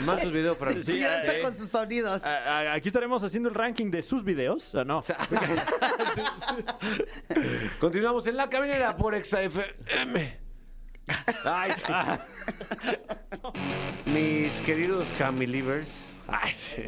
Me mandan tus videos, Fran. Sí, eh, con sus sonidos. A- a- Aquí estaremos haciendo el ranking de sus videos, ¿o no? Continuamos en la caminera por ExaFM. Ay, sí. Mis queridos Camilivers. Ay, sí.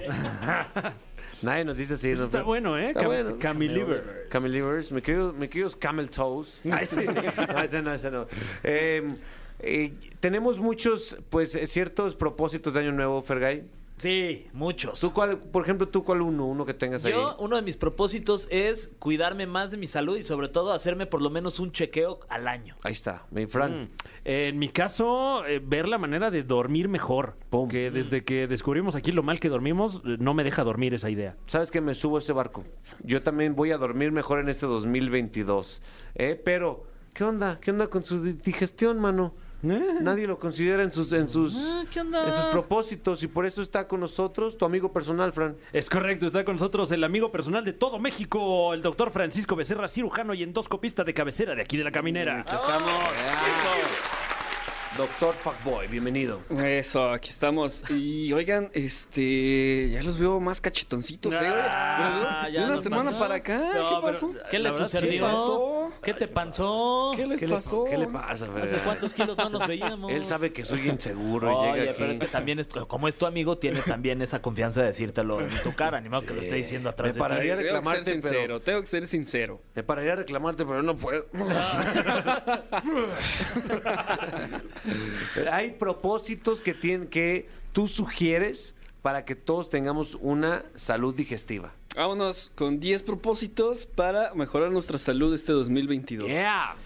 Nadie nos dice así. ¿no? Está bueno, ¿eh? Está Cam- bueno. Camiliver. Camilivers. Mis queridos, mis queridos Camel Toes. Ay, sí, sí. No, ese no, ese no. Eh, eh, tenemos muchos, pues, ciertos propósitos de Año Nuevo, Fergay. Sí, muchos. ¿Tú cuál, por ejemplo, tú cuál uno, uno que tengas ahí? Yo, uno de mis propósitos es cuidarme más de mi salud y sobre todo hacerme por lo menos un chequeo al año. Ahí está, mi Fran. Mm. Eh, en mi caso, eh, ver la manera de dormir mejor. Pum. Que desde que descubrimos aquí lo mal que dormimos, eh, no me deja dormir esa idea. ¿Sabes que me subo a ese barco? Yo también voy a dormir mejor en este 2022. ¿eh? Pero, ¿qué onda? ¿Qué onda con su di- digestión, mano? Nadie lo considera en sus, en sus, Ah, ¿qué onda? en sus propósitos y por eso está con nosotros tu amigo personal, Fran. Es correcto, está con nosotros el amigo personal de todo México, el doctor Francisco Becerra, cirujano y endoscopista de cabecera de aquí de la caminera. estamos. Doctor Fuckboy, bienvenido. Eso, aquí estamos. Y oigan, este, ya los veo más cachetoncitos, ¿eh? Ah, De ya una semana pasó. para acá, No, ¿qué pasó? ¿Qué les sucedió? ¿qué pasó? ¿Qué te pasó? ¿Qué les ¿Qué pasó? ¿Qué le pasa, ¿Hace Fergay? cuántos kilos no nos veíamos? Él sabe que soy inseguro y Oye, llega aquí. pero es que también, es- como es tu amigo, tiene también esa confianza de decírtelo en tu cara, ni modo que lo esté diciendo atrás Me de ti. a Tengo que ser reclamarte, pero- sincero, tengo que ser sincero. Me pararía a reclamarte, pero no puedo. Hay propósitos que tienen que tú sugieres para que todos tengamos una salud digestiva. Vámonos con 10 propósitos para mejorar nuestra salud este 2022. Yeah.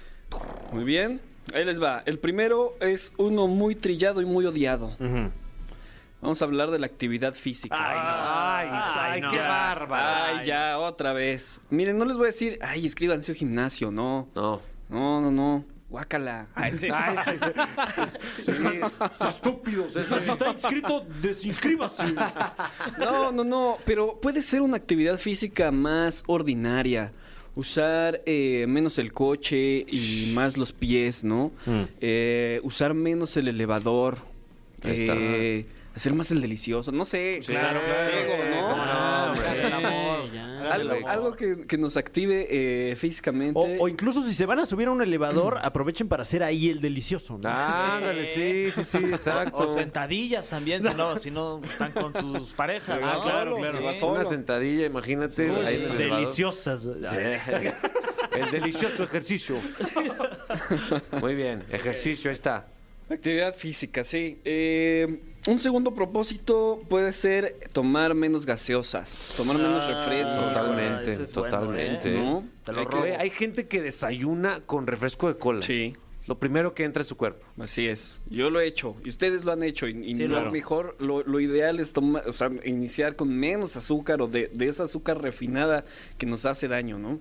Muy bien, ahí les va. El primero es uno muy trillado y muy odiado. Vamos a hablar de la actividad física. Ay, ay, no. qué Ya. bárbaro. Ay, ya, otra vez. Miren, no les voy a decir, ay, escríbanse un gimnasio, no. No. No, no, no. Guácala. Ay, sí. Ay, sí. Sí, sí, estúpidos. está inscrito, desinscríbase. No, no, no. Pero puede ser una actividad física más ordinaria. Usar eh, menos el coche y más los pies, ¿no? Mm. Eh, usar menos el elevador. Ahí está. Eh, hacer más el delicioso. No sé. Claro, claro. ¿no? ¿Cómo no, hombre? Eh, El amor, ya. Algo, que, que nos active eh, físicamente. O, o incluso si se van a subir a un elevador, aprovechen para hacer ahí el delicioso. ¿no? Ándale, sí, sí, sí, exacto. O sentadillas también, si no, si no están con sus parejas. Ah, ¿no? claro, Sí. claro. Una sentadilla, imagínate. ahí en el elevador. deliciosas. El delicioso ejercicio. Muy bien, ejercicio, ahí está. Actividad física, sí. Eh, un segundo propósito puede ser tomar menos gaseosas, tomar menos refresco. Ah, Totalmente, es bueno, totalmente. ¿eh? ¿No? Te lo Hay que- robo. Hay, hay gente que desayuna con refresco de cola. Sí, Lo primero que entra a su cuerpo. así es. Yo lo he hecho y ustedes lo han hecho. Y, y Sí, lo claro. mejor, lo, lo ideal es tomar, o sea, iniciar con menos azúcar o de, de esa azúcar refinada que nos hace daño, ¿no?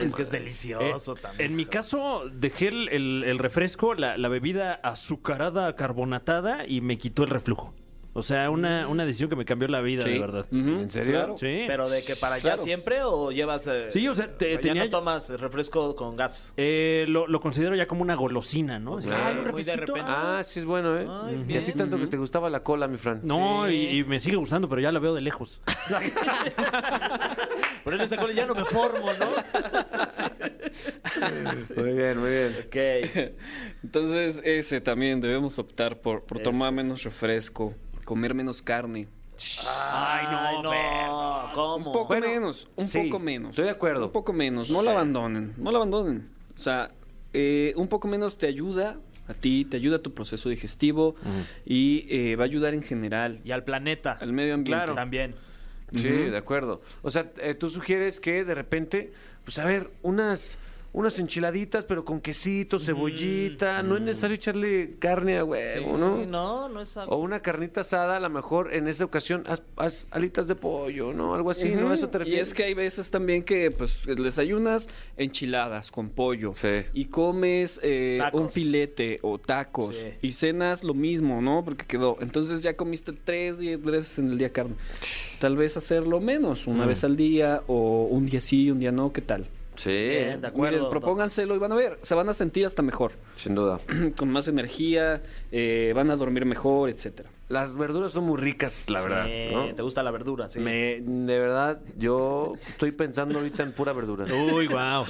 Es que es delicioso Eh, también. en mi caso, dejé el, el- el refresco, la, la bebida azucarada, carbonatada y me quitó el reflujo. O sea, una, una decisión que me cambió la vida, Sí. de verdad. Ujú, ¿En serio? claro. Sí. ¿Pero de que para allá Claro. siempre o llevas... eh, Sí, o sea, te- ya tenía- no tomas refresco con gas? Eh, lo, lo considero ya como una golosina, ¿no? Así, ay, un muy de refresquito, repente. ah. Ah, sí es bueno, ¿eh? Ay, y a bien. ti tanto que te gustaba la cola, mi Fran. No, Sí. y, y me sigue gustando, pero ya la veo de lejos. Pero en esa cola ya no me formo, ¿no? Muy bien, muy bien. ok. Entonces, ese también debemos optar por, por tomar menos refresco, comer menos carne. Ay, no, no. ¿Cómo? Un poco Bueno, menos, un sí, poco menos. estoy de acuerdo. Un poco menos, no la abandonen, no la abandonen. O sea, eh, un poco menos te ayuda a ti, te ayuda a tu proceso digestivo y eh, va a ayudar en general Y al planeta. al medio ambiente. Claro. También. Sí, de acuerdo. O sea, eh, tú sugieres que de repente, pues a ver, unas, unas enchiladitas, pero con quesito, cebollita. No es necesario echarle carne a huevo, ¿no? Sí, no, no es algo... O una carnita asada, a lo mejor en esa ocasión haz, haz alitas de pollo, ¿no? Algo así, ¿no? Eso te Y refieres. es que hay veces también que pues desayunas enchiladas con pollo Sí. y comes eh, un filete o tacos Sí. y cenas lo mismo, ¿no? Porque quedó. Entonces ya comiste tres diez veces en el día carne. Tal vez hacerlo menos, una vez al día o un día sí, un día no, ¿qué tal? Sí, de acuerdo. Miren, propónganselo y van a ver, se van a sentir hasta mejor, sin duda. con más energía, eh, van a dormir mejor, etcétera. Las verduras son muy ricas, la verdad. Te gusta la verdura, sí. Me, de verdad, yo estoy pensando ahorita en pura verdura. Uy, wow.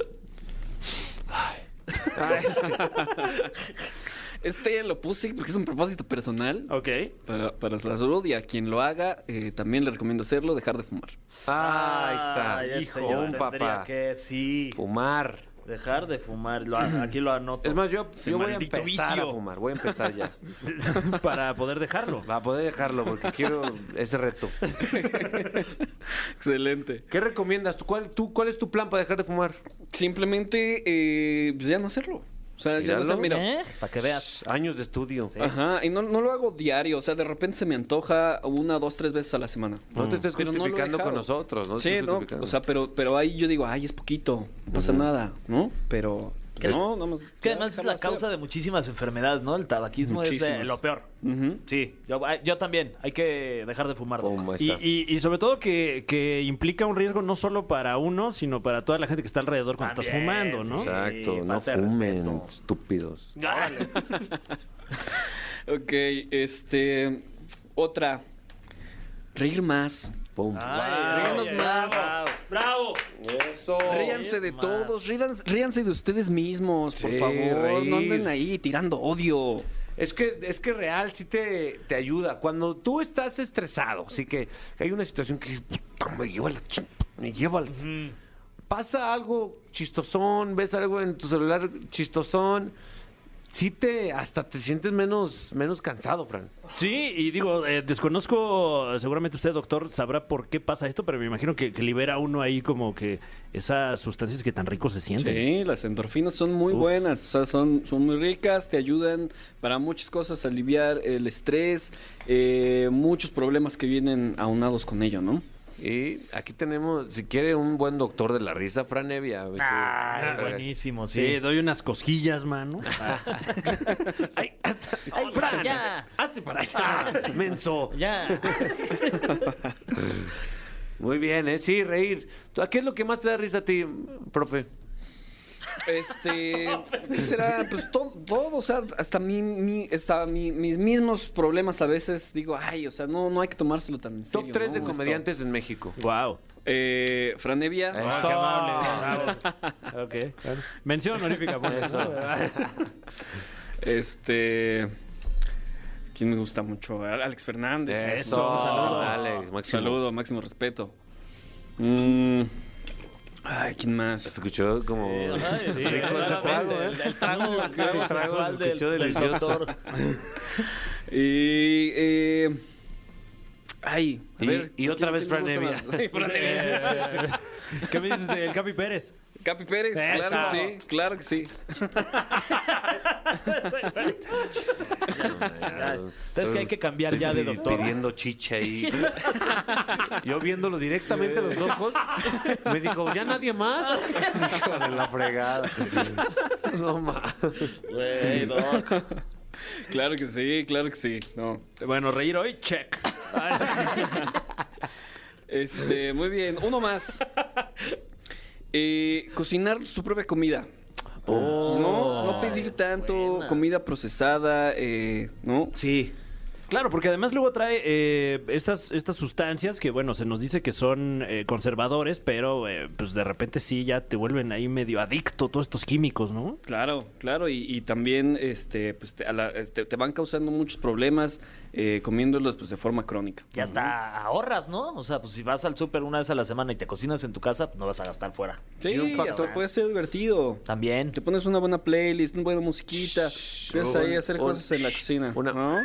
Este lo puse porque es un propósito personal. Ok. Para, para la salud y a quien lo haga, eh, también le recomiendo hacerlo, dejar de fumar. Ah, ahí está. Este Hijo, yo un papá. que sí. Fumar. Dejar de fumar. Lo- aquí lo anoto. Es más, yo, yo voy a empezar vicio. a fumar. Voy a empezar ya. Para poder dejarlo. Para poder dejarlo, porque quiero ese reto. Excelente. ¿Qué recomiendas? ¿Tú, cuál, tú, ¿Cuál es tu plan para dejar de fumar? Simplemente, ya pues ya no hacerlo. O sea, Míralo. hacer- mira. ¿Eh? Para que veas. Años de estudio. Ajá, y no, no lo hago diario, o sea, de repente se me antoja una, dos, tres veces a la semana. No te estés Pero no con nosotros, ¿no? Sí, no, o sea, pero, pero ahí yo digo, ay, es poquito, no pasa nada, ¿no? Pero Que es- no, no más. Es que además es la causa de muchísimas enfermedades, ¿no? El tabaquismo es de Muchísimas. lo peor. Sí, yo, yo también. Hay que dejar de fumar. Y, está. y- y sobre todo que, que implica un riesgo no solo para uno, sino para toda la gente que está alrededor cuando estás fumando, ¿no? sí. Exacto, no fumen, respeto. estúpidos. Ok, este. Otra. Reír más. Pum. Ríanos más. ¡Bravo! Eso. Ríanse de todos, rían- ríanse de ustedes mismos, por Sí, favor. No reír. anden ahí tirando odio. Es que, es que real sí te, te ayuda. Cuando tú estás estresado, así que hay una situación que dices, "Puta, me lleva la me lleva la Pasa algo chistosón, ves algo en tu celular chistosón, sí te, hasta te sientes menos, menos cansado, Fran. Sí, y digo, eh, desconozco, seguramente usted, doctor, sabrá por qué pasa esto, pero me imagino que, que libera uno ahí como que esas sustancias que tan ricos se sienten. Sí, las endorfinas son muy Uf. buenas, o sea, son, son muy ricas, te ayudan para muchas cosas, aliviar el estrés, eh, muchos problemas que vienen aunados con ello, ¿no? Y aquí tenemos, si quiere, un buen doctor de la risa, Fran Evia. Ay, buenísimo, Sí, sí. doy unas cosquillas, mano. Ay, hasta- ay, Fran, ya. hazte para allá, menso. Ya. Muy bien, ¿eh? Sí, reír. ¿Tú- ¿A qué es lo que más te da risa a ti, profe? Este, ¿qué será? Pues todo, todo, o sea, hasta, mi, mi- hasta mi- mis mismos problemas a veces digo, ay, o sea, no, no hay que tomárselo tan en Top serio. 3 ¿no? de Esto. comediantes en México. wow. Eh, Franevia, Ah, qué amable. bravo. Ok, bueno. Mención honorífica. por eso. este, ¿quién me gusta mucho? Alex Fernández. Eso, Un saludo. dale, máximo. Saludo, máximo respeto. Mm, ay, ¿quién Se más? escuchó como sí, rico este trago, ¿eh? el, el trago, el Sí, trago el trago sexual se del, escuchó del delicioso. doctor. Y, eh, ay, a Y- ver. y otra ¿quién- vez Fran Evia. más? Sí, Fran Evia. ¿Qué me dices del Capi Pérez? Capi Pérez, claro que sí, claro que sí. ¿Sabes que hay que cambiar ya de doctor? Pidiendo chicha ahí. Yo viéndolo directamente a los ojos, me dijo, ¿ya nadie más? Hijo de la fregada. No más. Güey, doc. Claro que sí, claro que sí. No. Bueno, reír hoy, check. Este, muy bien. Uno más. Eh, cocinar su propia comida. no, no pedir tanto comida procesada, eh, ¿no? Sí. Claro, porque además luego trae eh, estas, estas sustancias que, bueno, se nos dice que son eh, conservadores, pero eh, pues de repente sí ya te vuelven ahí medio adicto todos estos químicos, ¿no? Claro, claro, y, y también este, pues, te, a la- este, te van causando muchos problemas eh, comiéndolos pues, de forma crónica. Ya hasta ahorras, ¿no? O sea, pues si vas al súper una vez a la semana y te cocinas en tu casa, no vas a gastar fuera. Sí, un factor. hasta puede ser divertido. También. Te pones una buena playlist, una buena musiquita, empiezas ahí a hacer un- cosas en la cocina. una- ¿no?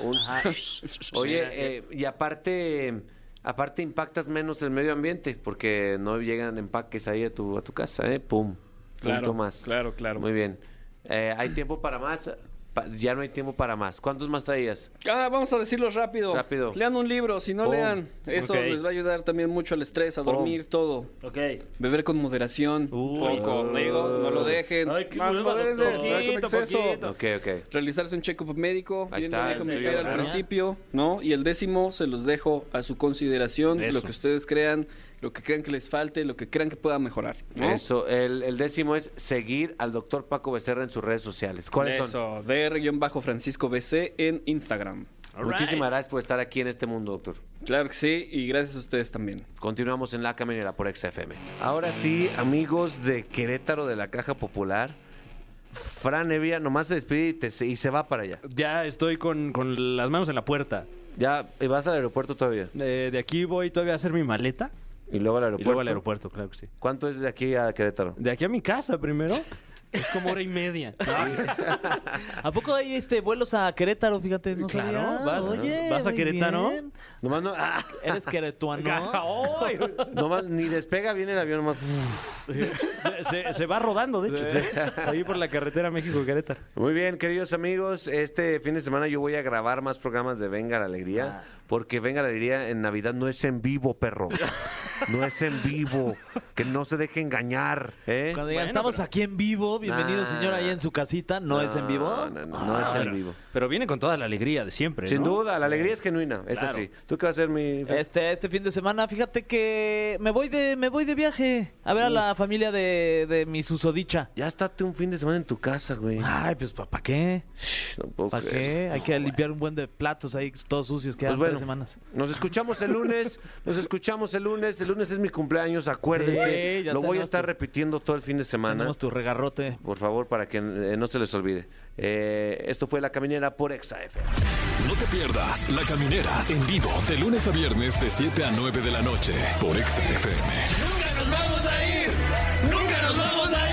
Un-. Oye, eh, y aparte, aparte impactas menos el medio ambiente, porque no llegan empaques ahí a tu, a tu casa, ¿eh? Pum. Claro, Punto más. claro, claro. Muy bien. Eh, ¿Hay tiempo para más? Ya no hay tiempo para más. ¿Cuántos más traías? Ah, vamos a decirlo rápido. Rápido. Lean un libro, si no Pum. lean, eso Ok. les va a ayudar también mucho al estrés, a dormir, todo. Ok. Beber con moderación, Uy. poco, no digo, no lo dejen. Ay, qué Más modérense, Poquito, poquito. Ok, ok. Realizarse un check-up médico, Ahí bien está, lo al principio, ¿no? Y el décimo se los dejo a su consideración, Eso. lo que ustedes crean, lo que crean que les falte, lo que crean que pueda mejorar, ¿no? Eso, el, el décimo es seguir al doctor Paco Becerra en sus redes sociales. ¿Cuáles son? Eso, DR-Francisco BC en Instagram. Muchísimas gracias por estar aquí en este mundo, doctor. Claro que sí, y gracias a ustedes también. Continuamos en La Caminera por XFM. Ahora sí, amigos de Querétaro de la Caja Popular, Fran Evia nomás se despide y, te- y se va para allá. Ya estoy con, con las manos en la puerta. Ya ¿y vas al aeropuerto todavía. Eh, de aquí voy todavía a hacer mi maleta. Y luego al Y aeropuerto. luego al aeropuerto, claro que sí. ¿Cuánto es de aquí a Querétaro? De aquí a mi casa primero. Es como hora y media. ¿A poco hay este vuelos a Querétaro? Fíjate, no Claro, sabía. vas- Oye, vas a Querétaro. bien. Nomás no, ah, ¿Eres queretuano? Nomás ni despega viene el avión nomás. se, se- se va rodando, de hecho. Ahí por la carretera México-Querétaro. Muy bien, queridos amigos, este fin de semana yo voy a grabar más programas de Venga la Alegría, porque Venga la Alegría en Navidad no es en vivo, perro. No es en vivo. Que no se deje engañar, ¿eh? Cuando digan, Bueno, estamos pero- aquí en vivo, Bienvenido, Nah. señor, ahí en su casita. ¿No, es en vivo? No, no, no, no Ah, es en Pero, vivo. pero viene con toda la alegría de siempre. Sin ¿no? duda, la alegría es genuina, es Claro. así. ¿Tú qué vas a hacer, mi...? Este, este fin de semana, fíjate que me voy de, me voy de viaje a ver a la familia de, de mi susodicha. Ya estate un fin de semana en tu casa, güey. Ay, pues ¿para qué? No puedo ¿Para qué? Hay que limpiar un buen de platos ahí todos sucios. Quedan Pues bueno, semanas. nos escuchamos el lunes, nos escuchamos el lunes, el lunes es mi cumpleaños, acuérdense, Sí, ya lo voy a estar tu- repitiendo todo el fin de semana, Tenemos tu regarrote. por favor, para que eh, no se les olvide. Eh, esto fue La Caminera por Exa FM. No te pierdas La Caminera en vivo de lunes a viernes de 7 a 9 de la noche por Exa FM. Nunca nos vamos a ir. Nunca nos vamos a